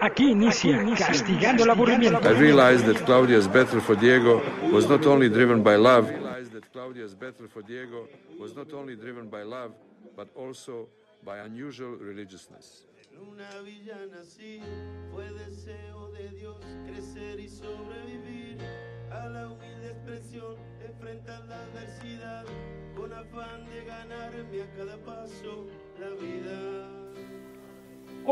Aquí inicia castigando el aburrimiento. I realized that Claudia's battle for Diego was not only driven by love, that Claudia's battle for Diego was not only driven by love, but also by unusual religiousness. Una villana así fue deseo de Dios crecer y sobrevivir a la humilde expresión, enfrentar la adversidad con afán de ganarme a cada paso.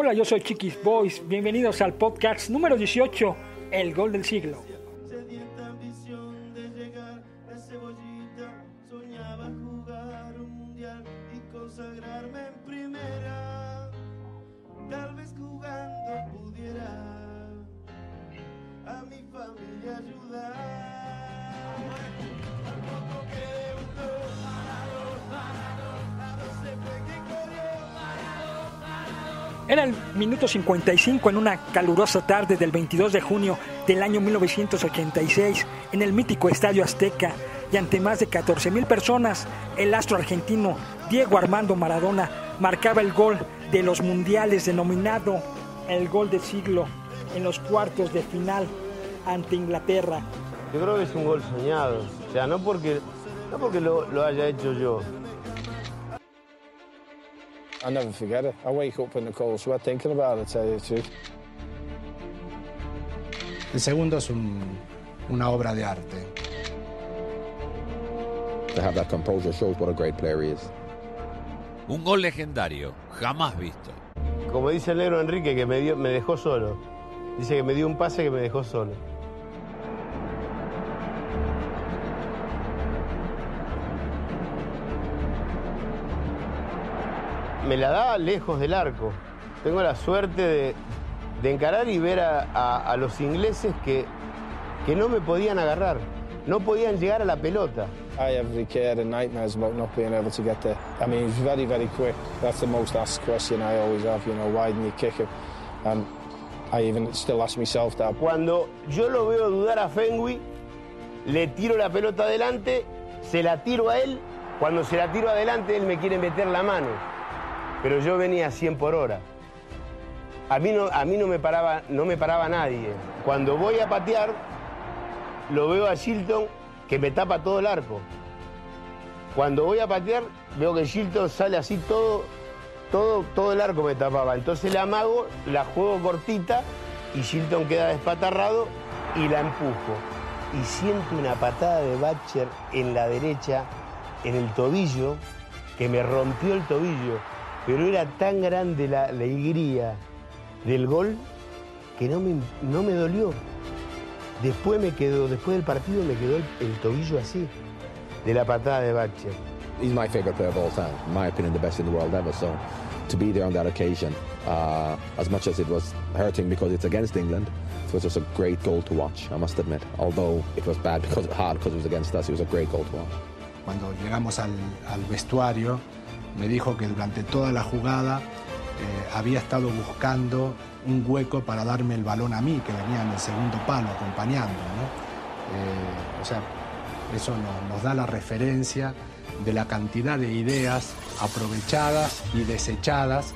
Hola, yo soy Chiquis Boys. Bienvenidos al podcast número 18, El Gol del Siglo. Tal vez jugando pudiera a mi familia ayudar. Era el minuto 55 en una calurosa tarde del 22 de junio del año 1986 en el mítico Estadio Azteca y ante más de 14 mil personas, el astro argentino Diego Armando Maradona marcaba el gol de los mundiales denominado el gol del siglo en los cuartos de final ante Inglaterra. Yo creo que es un gol soñado. O sea, no porque, no porque lo haya hecho yo. I never forget it. I wake up in the cold sweat thinking about it, tell you the truth. El segundo es un- una obra de arte. To have that composure shows what a great player he is. Un gol legendario, jamás visto. Como dice el negro Enrique, que me, dio, me dejó solo. Dice que me dio un pase que me dejó solo. Me la da lejos del arco. Tengo la suerte de, de encarar y ver a, a- a los ingleses que, que no me podían agarrar. No podían llegar a la pelota. I every kid and nightmares about not being able to get there. I mean, he's very, very quick. That's the most asked question I always have, you know, why didn't you kick him? And I even still ask myself that. Cuando yo lo veo dudar a Fenwick, le tiro la pelota adelante, se la tiro a él. Cuando se la tiro adelante, él me quiere meter la mano. Pero yo venía a 100 por hora. A mí no, a mí no, me, paraba, no me paraba nadie. Cuando voy a patear, lo veo a Shilton que me tapa todo el arco. Cuando voy a patear, veo que Shilton sale así todo, todo, todo el arco me tapaba. Entonces la amago, la juego cortita y Shilton queda despatarrado y la empujo. Y siento una patada de Batcher en la derecha, en el tobillo, que me rompió el tobillo. Pero era tan grande la, alegría del gol que no me, no me dolió. Después me quedó, después del partido me quedó el, el tobillo así, de la patada de Batcher. He's my favorite player of all time. In my opinion, the best in the world ever. So to be there on that occasion, uh, as much as it was hurting because it's against England, it was just a great goal to watch, I must admit. Although it was bad because hard because it was against us, it was a great goal to watch. Cuando llegamos al, al vestuario, me dijo que durante toda la jugada eh, había estado buscando un hueco para darme el balón a mí, que venía en el segundo palo acompañando. ¿no? Eh, o sea, eso no- nos da la referencia de la cantidad de ideas aprovechadas y desechadas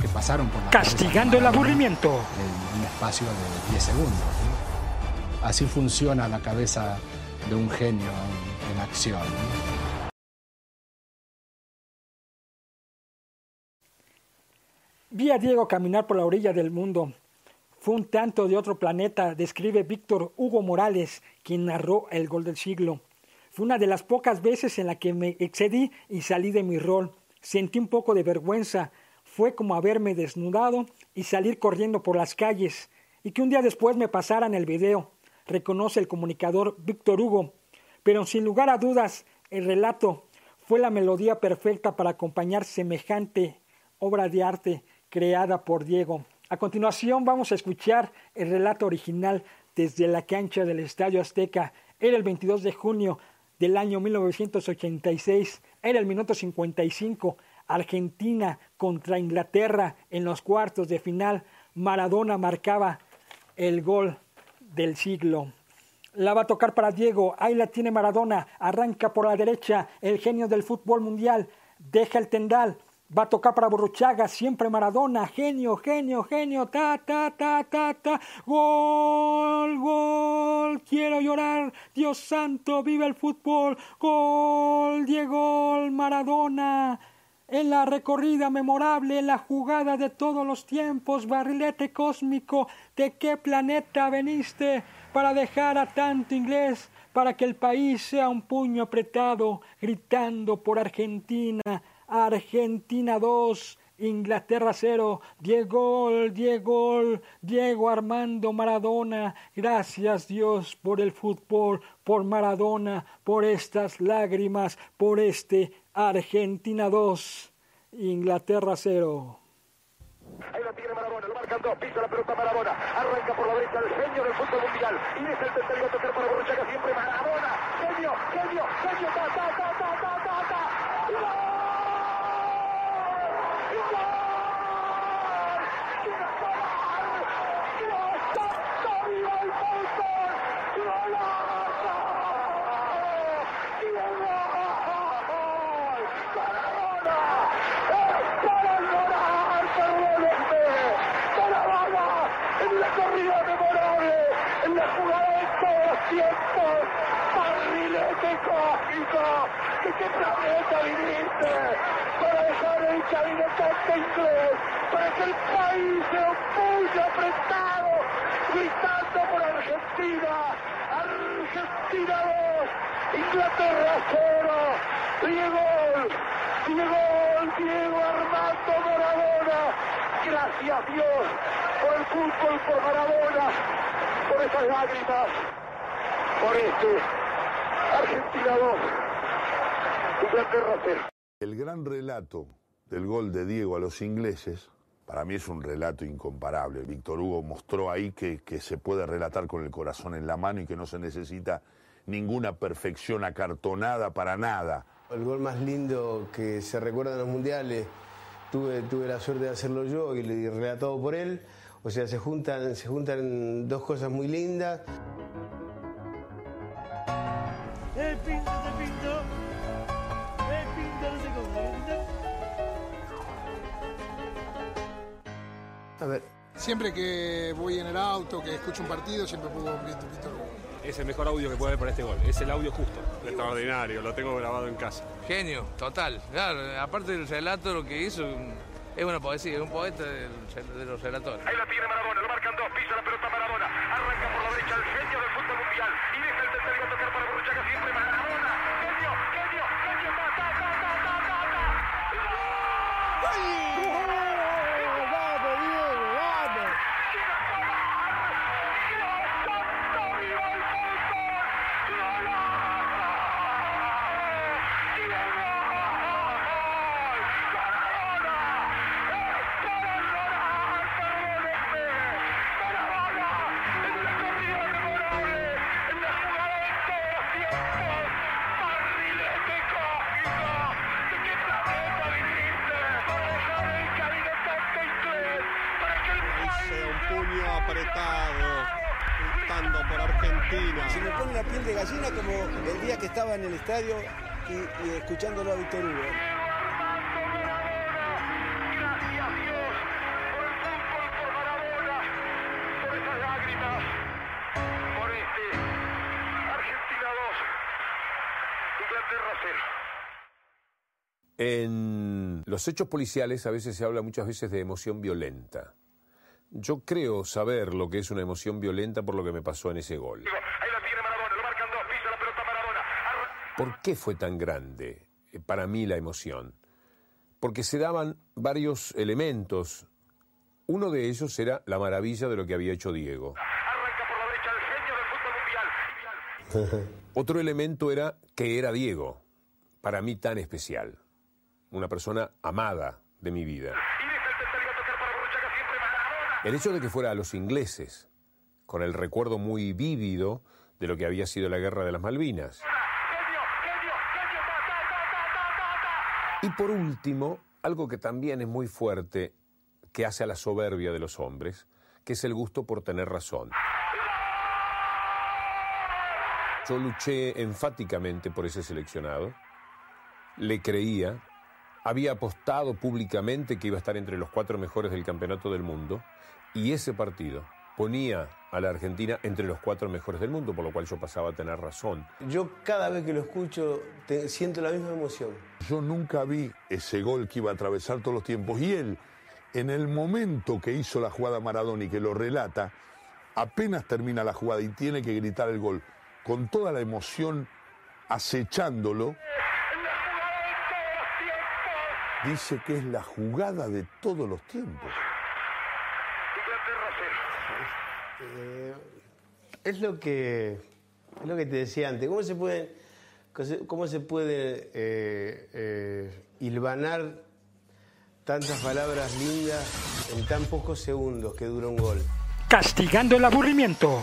que pasaron por la Castigando el aburrimiento. en un espacio de 10 segundos. ¿no? Así funciona la cabeza de un genio en, en acción. ¿no? Vi a Diego caminar por la orilla del mundo. Fue un tanto de otro planeta, describe Víctor Hugo Morales, quien narró el gol del siglo. Fue una de las pocas veces en la que me excedí y salí de mi rol. Sentí un poco de vergüenza. Fue como haberme desnudado y salir corriendo por las calles. Y que un día después me pasaran el video, reconoce el comunicador Víctor Hugo. Pero sin lugar a dudas, el relato fue la melodía perfecta para acompañar semejante obra de arte creada por Diego. A continuación vamos a escuchar el relato original desde la cancha del Estadio Azteca. Era el 22 de junio del año 1986. Era el minuto 55. Argentina contra Inglaterra en los cuartos de final. Maradona marcaba el gol del siglo. La va a tocar para Diego. Ahí la tiene Maradona. Arranca por la derecha. El genio del fútbol mundial. Deja el tendal. Va a tocar para Borruchaga, siempre Maradona, genio, genio, genio, ta, ta, ta, ta, ta, gol, gol, quiero llorar, Dios santo, vive el fútbol, gol, Diego, Maradona, en la recorrida memorable, en la jugada de todos los tiempos, barrilete cósmico, ¿de qué planeta veniste para dejar a tanto inglés, para que el país sea un puño apretado, gritando por Argentina? Argentina 2, Inglaterra 0, Diego, Diego, Diego Armando Maradona, gracias Dios por el fútbol, por Maradona, por estas lágrimas, por este Argentina 2, Inglaterra 0. Ahí lo tiene Maradona, lo marcan dos, pisa la pelota Maradona, arranca por la derecha el genio del fútbol mundial. Y es el tercero a tocar para Borruchaga siempre Maradona, genio, genio, genio, ta, ta, ta, ta, ta, ta, ta. en la corrida memorable, en la jugada de todos los tiempos, barrilete cósmico, ¿de qué planeta viniste? Para dejar el camino tanto inglés, que el país sea un puño apretado, gritando por Argentina, Argentina 2, Inglaterra 0, Diego, Diego, Diego Armando Maradona, gracias Dios por el fútbol, por Maradona, por esas lágrimas, por este Argentina 2, Inglaterra 0. El gran relato del gol de Diego a los ingleses, para mí es un relato incomparable. Víctor Hugo mostró ahí que, se puede relatar con el corazón en la mano y que no se necesita ninguna perfección acartonada para nada. El gol más lindo que se recuerda en los mundiales, tuve, la suerte de hacerlo yo y relatado por él. O sea, se juntan, se juntan dos cosas muy lindas. A ver, Siempre que voy en el auto, que escucho un partido, siempre pongo un Hugo. Es el mejor audio que puede haber para este gol. Es el audio justo. Extraordinario, lo tengo grabado en casa. Genio, total. Claro, aparte del relato, lo que hizo es una poesía, es un poeta de los relatores. Ahí lo tiene Maradona, Hice un puño apretado, gritando por Argentina. Se me pone la piel de gallina como el día que estaba en el estadio y, y escuchándolo a Víctor Hugo. por esas lágrimas, por este Argentina 2, Inglaterra 0. En los hechos policiales a veces se habla muchas veces de emoción violenta. Yo creo saber lo que es una emoción violenta por lo que me pasó en ese gol. ¿Por qué fue tan grande eh, para mí la emoción? Porque se daban varios elementos. Uno de ellos era la maravilla de lo que había hecho Diego. Otro elemento era que era Diego, para mí tan especial. Una persona amada de mi vida. El hecho de que fuera a los ingleses, con el recuerdo muy vívido de lo que había sido la guerra de las Malvinas. Y por último, algo que también es muy fuerte, que hace a la soberbia de los hombres, que es el gusto por tener razón. Yo luché enfáticamente por ese seleccionado, le creía había apostado públicamente que iba a estar entre los cuatro mejores del campeonato del mundo y ese partido ponía a la Argentina entre los cuatro mejores del mundo, por lo cual yo pasaba a tener razón. Yo cada vez que lo escucho te- siento la misma emoción. Yo nunca vi ese gol que iba a atravesar todos los tiempos. Y él, en el momento que hizo la jugada Maradona y que lo relata, apenas termina la jugada y tiene que gritar el gol, con toda la emoción acechándolo, dice que es la jugada de todos los tiempos. Eh, es lo que es lo que te decía antes. ¿Cómo se puede, cómo se puede eh, eh, hilvanar tantas palabras lindas en tan pocos segundos que dura un gol? Castigando el aburrimiento.